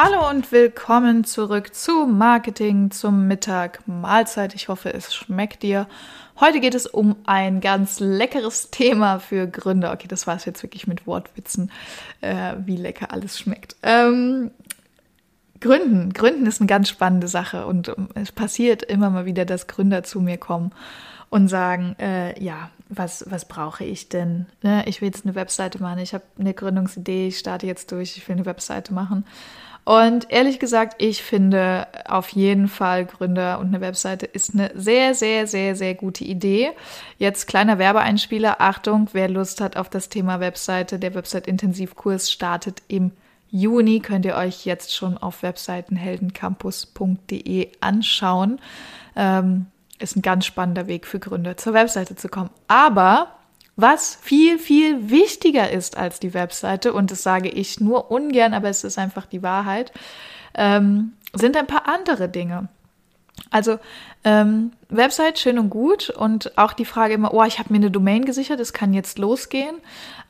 Hallo und willkommen zurück zu Marketing zum Mittag Mahlzeit. Ich hoffe, es schmeckt dir. Heute geht es um ein ganz leckeres Thema für Gründer. Okay, das war es jetzt wirklich mit Wortwitzen, äh, wie lecker alles schmeckt. Ähm, Gründen. Gründen ist eine ganz spannende Sache und es passiert immer mal wieder, dass Gründer zu mir kommen und sagen, äh, ja, was, was brauche ich denn? Ne? Ich will jetzt eine Webseite machen, ich habe eine Gründungsidee, ich starte jetzt durch, ich will eine Webseite machen. Und ehrlich gesagt, ich finde auf jeden Fall Gründer und eine Webseite ist eine sehr, sehr, sehr, sehr gute Idee. Jetzt kleiner Werbeeinspieler. Achtung, wer Lust hat auf das Thema Webseite, der Website-Intensivkurs startet im Juni. Könnt ihr euch jetzt schon auf webseitenheldencampus.de anschauen. Ähm, ist ein ganz spannender Weg für Gründer, zur Webseite zu kommen. Aber was viel, viel wichtiger ist als die Webseite, und das sage ich nur ungern, aber es ist einfach die Wahrheit, ähm, sind ein paar andere Dinge. Also ähm, Website schön und gut und auch die Frage immer, oh, ich habe mir eine Domain gesichert, es kann jetzt losgehen.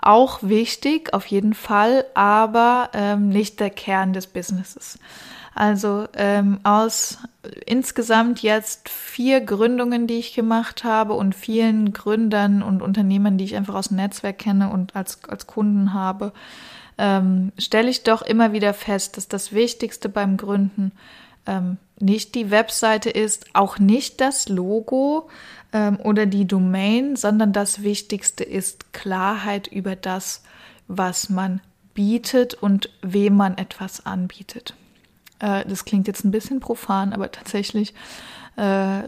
Auch wichtig, auf jeden Fall, aber ähm, nicht der Kern des Businesses. Also ähm, aus insgesamt jetzt vier Gründungen, die ich gemacht habe und vielen Gründern und Unternehmern, die ich einfach aus dem Netzwerk kenne und als, als Kunden habe, ähm, stelle ich doch immer wieder fest, dass das Wichtigste beim Gründen ähm, nicht die Webseite ist, auch nicht das Logo ähm, oder die Domain, sondern das Wichtigste ist Klarheit über das, was man bietet und wem man etwas anbietet. Äh, das klingt jetzt ein bisschen profan, aber tatsächlich, äh,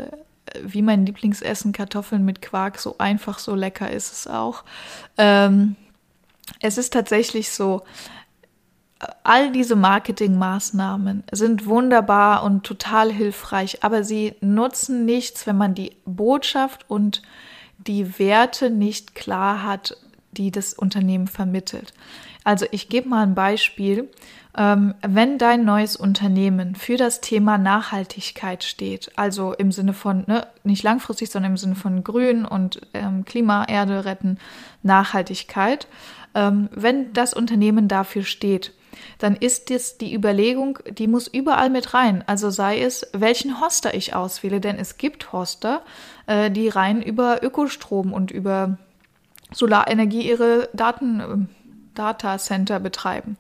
wie mein Lieblingsessen, Kartoffeln mit Quark, so einfach, so lecker ist es auch. Ähm, es ist tatsächlich so, all diese Marketingmaßnahmen sind wunderbar und total hilfreich, aber sie nutzen nichts, wenn man die Botschaft und die Werte nicht klar hat, die das Unternehmen vermittelt. Also ich gebe mal ein Beispiel. Ähm, wenn dein neues Unternehmen für das Thema Nachhaltigkeit steht, also im Sinne von, ne, nicht langfristig, sondern im Sinne von Grün und ähm, Klima, Erde retten, Nachhaltigkeit, ähm, wenn das Unternehmen dafür steht, dann ist es die Überlegung, die muss überall mit rein. Also sei es, welchen Hoster ich auswähle, denn es gibt Hoster, äh, die rein über Ökostrom und über Solarenergie ihre Daten, äh, Datacenter betreiben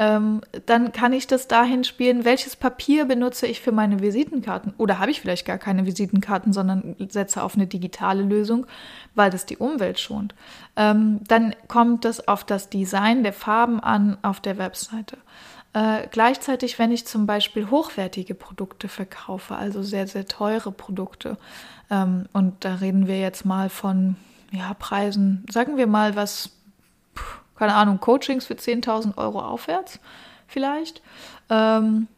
ähm, dann kann ich das dahin spielen, welches Papier benutze ich für meine Visitenkarten. Oder habe ich vielleicht gar keine Visitenkarten, sondern setze auf eine digitale Lösung, weil das die Umwelt schont. Ähm, dann kommt das auf das Design der Farben an auf der Webseite. Äh, gleichzeitig, wenn ich zum Beispiel hochwertige Produkte verkaufe, also sehr, sehr teure Produkte, ähm, und da reden wir jetzt mal von ja, Preisen, sagen wir mal, was keine Ahnung, Coachings für 10.000 Euro aufwärts vielleicht, ähm,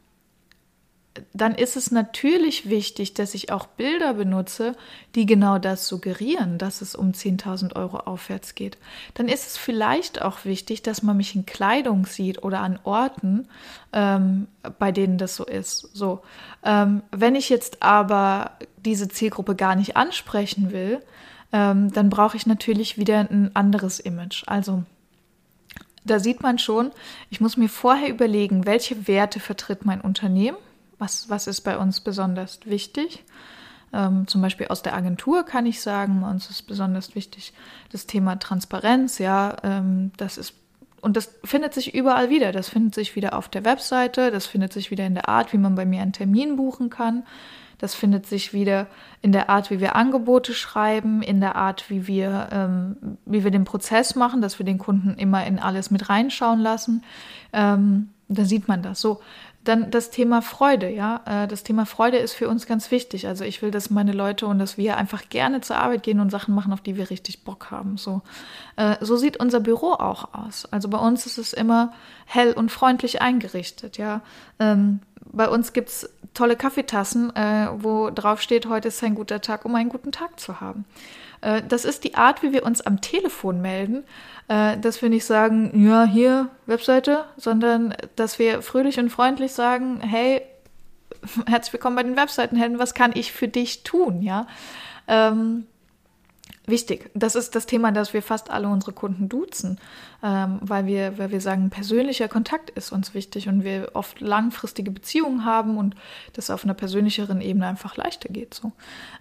dann ist es natürlich wichtig, dass ich auch Bilder benutze, die genau das suggerieren, dass es um 10.000 Euro aufwärts geht. Dann ist es vielleicht auch wichtig, dass man mich in Kleidung sieht oder an Orten, ähm, bei denen das so ist. So, ähm, wenn ich jetzt aber diese Zielgruppe gar nicht ansprechen will, ähm, dann brauche ich natürlich wieder ein anderes Image. Also da sieht man schon, ich muss mir vorher überlegen, welche Werte vertritt mein Unternehmen, was, was ist bei uns besonders wichtig. Ähm, zum Beispiel aus der Agentur kann ich sagen, uns ist besonders wichtig das Thema Transparenz, ja, ähm, das ist und das findet sich überall wieder. Das findet sich wieder auf der Webseite, das findet sich wieder in der Art, wie man bei mir einen Termin buchen kann. Das findet sich wieder in der Art, wie wir Angebote schreiben, in der Art, wie wir, ähm, wie wir den Prozess machen, dass wir den Kunden immer in alles mit reinschauen lassen. Ähm, da sieht man das so. Dann das Thema Freude, ja. Äh, das Thema Freude ist für uns ganz wichtig. Also ich will, dass meine Leute und dass wir einfach gerne zur Arbeit gehen und Sachen machen, auf die wir richtig Bock haben. So, äh, so sieht unser Büro auch aus. Also bei uns ist es immer hell und freundlich eingerichtet, ja. Ähm, bei uns gibt es tolle Kaffeetassen, äh, wo drauf steht, heute ist ein guter Tag, um einen guten Tag zu haben. Äh, das ist die Art, wie wir uns am Telefon melden, äh, dass wir nicht sagen, ja, hier, Webseite, sondern dass wir fröhlich und freundlich sagen, hey, herzlich willkommen bei den Webseitenhelden, was kann ich für dich tun, ja? Ähm, wichtig. Das ist das Thema, dass wir fast alle unsere Kunden duzen, ähm, weil, wir, weil wir sagen, persönlicher Kontakt ist uns wichtig und wir oft langfristige Beziehungen haben und das auf einer persönlicheren Ebene einfach leichter geht. So.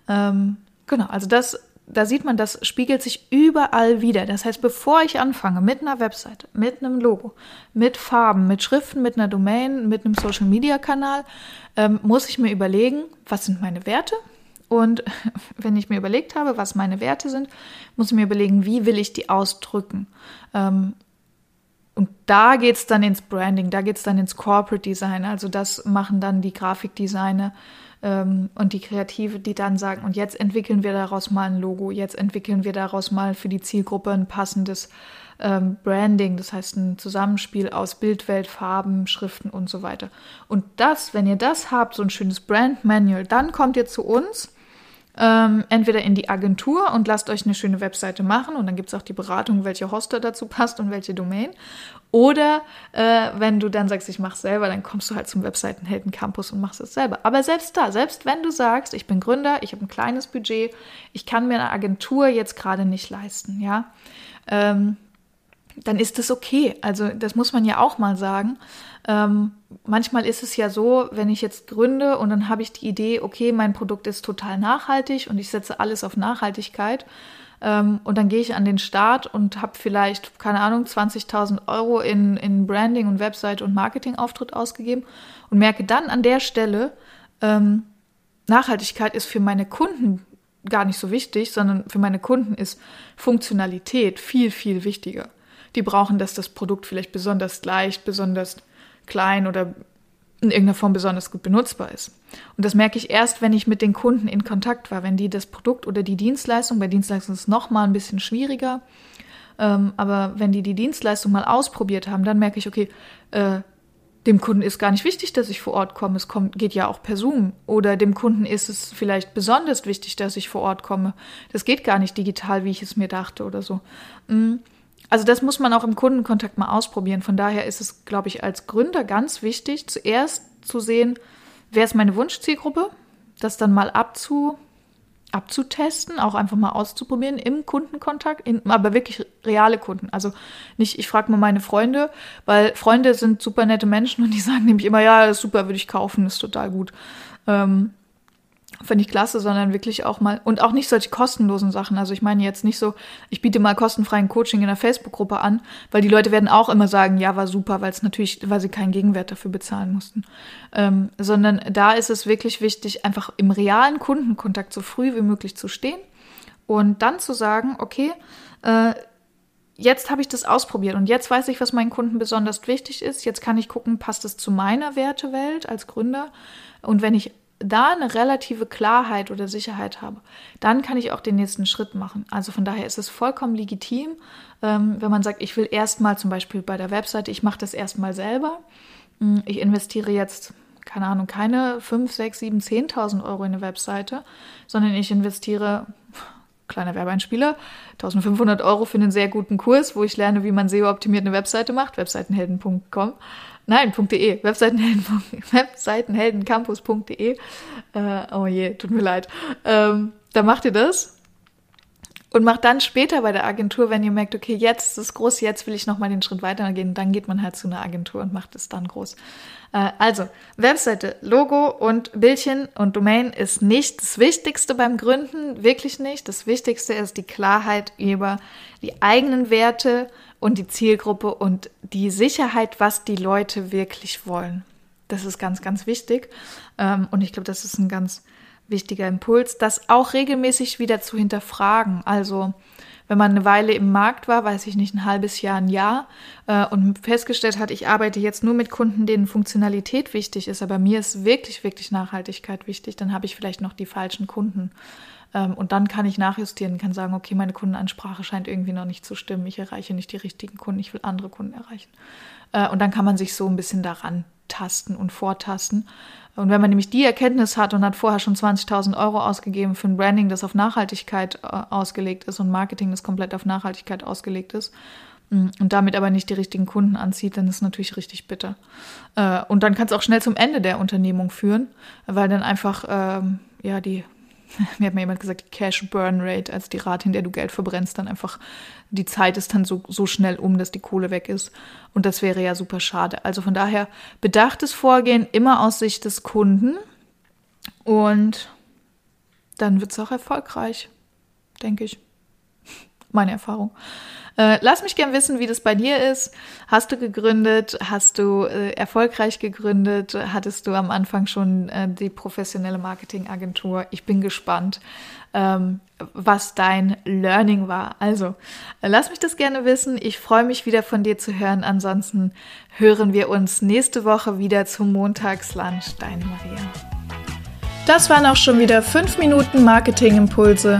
Ähm, genau, also das, da sieht man, das spiegelt sich überall wieder. Das heißt, bevor ich anfange mit einer Webseite, mit einem Logo, mit Farben, mit Schriften, mit einer Domain, mit einem Social-Media-Kanal, ähm, muss ich mir überlegen, was sind meine Werte, und wenn ich mir überlegt habe, was meine Werte sind, muss ich mir überlegen, wie will ich die ausdrücken. Ähm, und da geht es dann ins Branding, da geht es dann ins Corporate Design. Also das machen dann die Grafikdesigner ähm, und die Kreative, die dann sagen, und jetzt entwickeln wir daraus mal ein Logo, jetzt entwickeln wir daraus mal für die Zielgruppe ein passendes ähm, Branding, das heißt ein Zusammenspiel aus Bildwelt, Farben, Schriften und so weiter. Und das, wenn ihr das habt, so ein schönes Brand Manual, dann kommt ihr zu uns ähm, entweder in die Agentur und lasst euch eine schöne Webseite machen und dann gibt es auch die Beratung, welche Hoster dazu passt und welche Domain. Oder äh, wenn du dann sagst, ich mache selber, dann kommst du halt zum Webseitenhelden Campus und machst es selber. Aber selbst da, selbst wenn du sagst, ich bin Gründer, ich habe ein kleines Budget, ich kann mir eine Agentur jetzt gerade nicht leisten, ja, ähm, dann ist das okay. Also das muss man ja auch mal sagen. Ähm, manchmal ist es ja so, wenn ich jetzt gründe und dann habe ich die Idee, okay, mein Produkt ist total nachhaltig und ich setze alles auf Nachhaltigkeit. Ähm, und dann gehe ich an den Start und habe vielleicht, keine Ahnung, 20.000 Euro in, in Branding und Website und Marketingauftritt ausgegeben und merke dann an der Stelle, ähm, Nachhaltigkeit ist für meine Kunden gar nicht so wichtig, sondern für meine Kunden ist Funktionalität viel, viel wichtiger. Die brauchen, dass das Produkt vielleicht besonders leicht, besonders klein oder in irgendeiner Form besonders gut benutzbar ist. Und das merke ich erst, wenn ich mit den Kunden in Kontakt war, wenn die das Produkt oder die Dienstleistung, bei Dienstleistung ist es nochmal ein bisschen schwieriger, ähm, aber wenn die die Dienstleistung mal ausprobiert haben, dann merke ich, okay, äh, dem Kunden ist gar nicht wichtig, dass ich vor Ort komme. Es kommt, geht ja auch per Zoom. Oder dem Kunden ist es vielleicht besonders wichtig, dass ich vor Ort komme. Das geht gar nicht digital, wie ich es mir dachte oder so. Mhm. Also das muss man auch im Kundenkontakt mal ausprobieren. Von daher ist es, glaube ich, als Gründer ganz wichtig, zuerst zu sehen, wer ist meine Wunschzielgruppe, das dann mal abzu, abzutesten, auch einfach mal auszuprobieren im Kundenkontakt, in, aber wirklich reale Kunden. Also nicht, ich frage mal meine Freunde, weil Freunde sind super nette Menschen und die sagen nämlich immer, ja, super, würde ich kaufen, ist total gut. Ähm, Finde ich klasse, sondern wirklich auch mal und auch nicht solche kostenlosen Sachen. Also ich meine jetzt nicht so, ich biete mal kostenfreien Coaching in der Facebook-Gruppe an, weil die Leute werden auch immer sagen, ja, war super, weil es natürlich, weil sie keinen Gegenwert dafür bezahlen mussten. Ähm, sondern da ist es wirklich wichtig, einfach im realen Kundenkontakt so früh wie möglich zu stehen und dann zu sagen, okay, äh, jetzt habe ich das ausprobiert und jetzt weiß ich, was meinen Kunden besonders wichtig ist. Jetzt kann ich gucken, passt es zu meiner Wertewelt als Gründer. Und wenn ich da eine relative Klarheit oder Sicherheit habe, dann kann ich auch den nächsten Schritt machen. Also von daher ist es vollkommen legitim, ähm, wenn man sagt, ich will erstmal zum Beispiel bei der Webseite, ich mache das erstmal selber. Hm, ich investiere jetzt, keine Ahnung, keine 5, 6, 7, 10.000 Euro in eine Webseite, sondern ich investiere, kleiner Werbeeinspieler, 1500 Euro für einen sehr guten Kurs, wo ich lerne, wie man SEO-optimiert eine Webseite macht, webseitenhelden.com. Nein, .de, Webseitenhelden, Webseitenheldencampus.de. Äh, oh je, tut mir leid. Ähm, da macht ihr das und macht dann später bei der Agentur, wenn ihr merkt, okay, jetzt ist es groß, jetzt will ich nochmal den Schritt weitergehen, dann geht man halt zu einer Agentur und macht es dann groß. Äh, also, Webseite, Logo und Bildchen und Domain ist nicht das Wichtigste beim Gründen, wirklich nicht. Das Wichtigste ist die Klarheit über die eigenen Werte, und die Zielgruppe und die Sicherheit, was die Leute wirklich wollen. Das ist ganz, ganz wichtig. Ähm, und ich glaube, das ist ein ganz wichtiger Impuls, das auch regelmäßig wieder zu hinterfragen. Also, wenn man eine Weile im Markt war, weiß ich nicht, ein halbes Jahr, ein Jahr, äh, und festgestellt hat, ich arbeite jetzt nur mit Kunden, denen Funktionalität wichtig ist, aber mir ist wirklich, wirklich Nachhaltigkeit wichtig, dann habe ich vielleicht noch die falschen Kunden ähm, und dann kann ich nachjustieren, kann sagen, okay, meine Kundenansprache scheint irgendwie noch nicht zu stimmen. Ich erreiche nicht die richtigen Kunden, ich will andere Kunden erreichen. Äh, und dann kann man sich so ein bisschen daran abtasten und vortasten. Und wenn man nämlich die Erkenntnis hat und hat vorher schon 20.000 Euro ausgegeben für ein Branding, das auf Nachhaltigkeit äh, ausgelegt ist und Marketing, das komplett auf Nachhaltigkeit ausgelegt ist, mm, und damit aber nicht die richtigen Kunden anzieht, dann ist es natürlich richtig bitter. Äh, und dann kann es auch schnell zum Ende der Unternehmung führen, weil dann einfach ähm, ja die mir hat mal jemand gesagt, die Cash Burn Rate, also die Rate, in der du Geld verbrennst, dann einfach, die Zeit ist dann so, so schnell um, dass die Kohle weg ist. Und das wäre ja super schade. Also von daher bedachtes Vorgehen immer aus Sicht des Kunden und dann wird es auch erfolgreich, denke ich. Meine Erfahrung. Äh, lass mich gern wissen, wie das bei dir ist. Hast du gegründet? Hast du äh, erfolgreich gegründet? Hattest du am Anfang schon äh, die professionelle Marketingagentur? Ich bin gespannt, ähm, was dein Learning war. Also, äh, lass mich das gerne wissen. Ich freue mich wieder von dir zu hören. Ansonsten hören wir uns nächste Woche wieder zum Montagslunch. Deine Maria. Das waren auch schon wieder fünf Minuten Marketingimpulse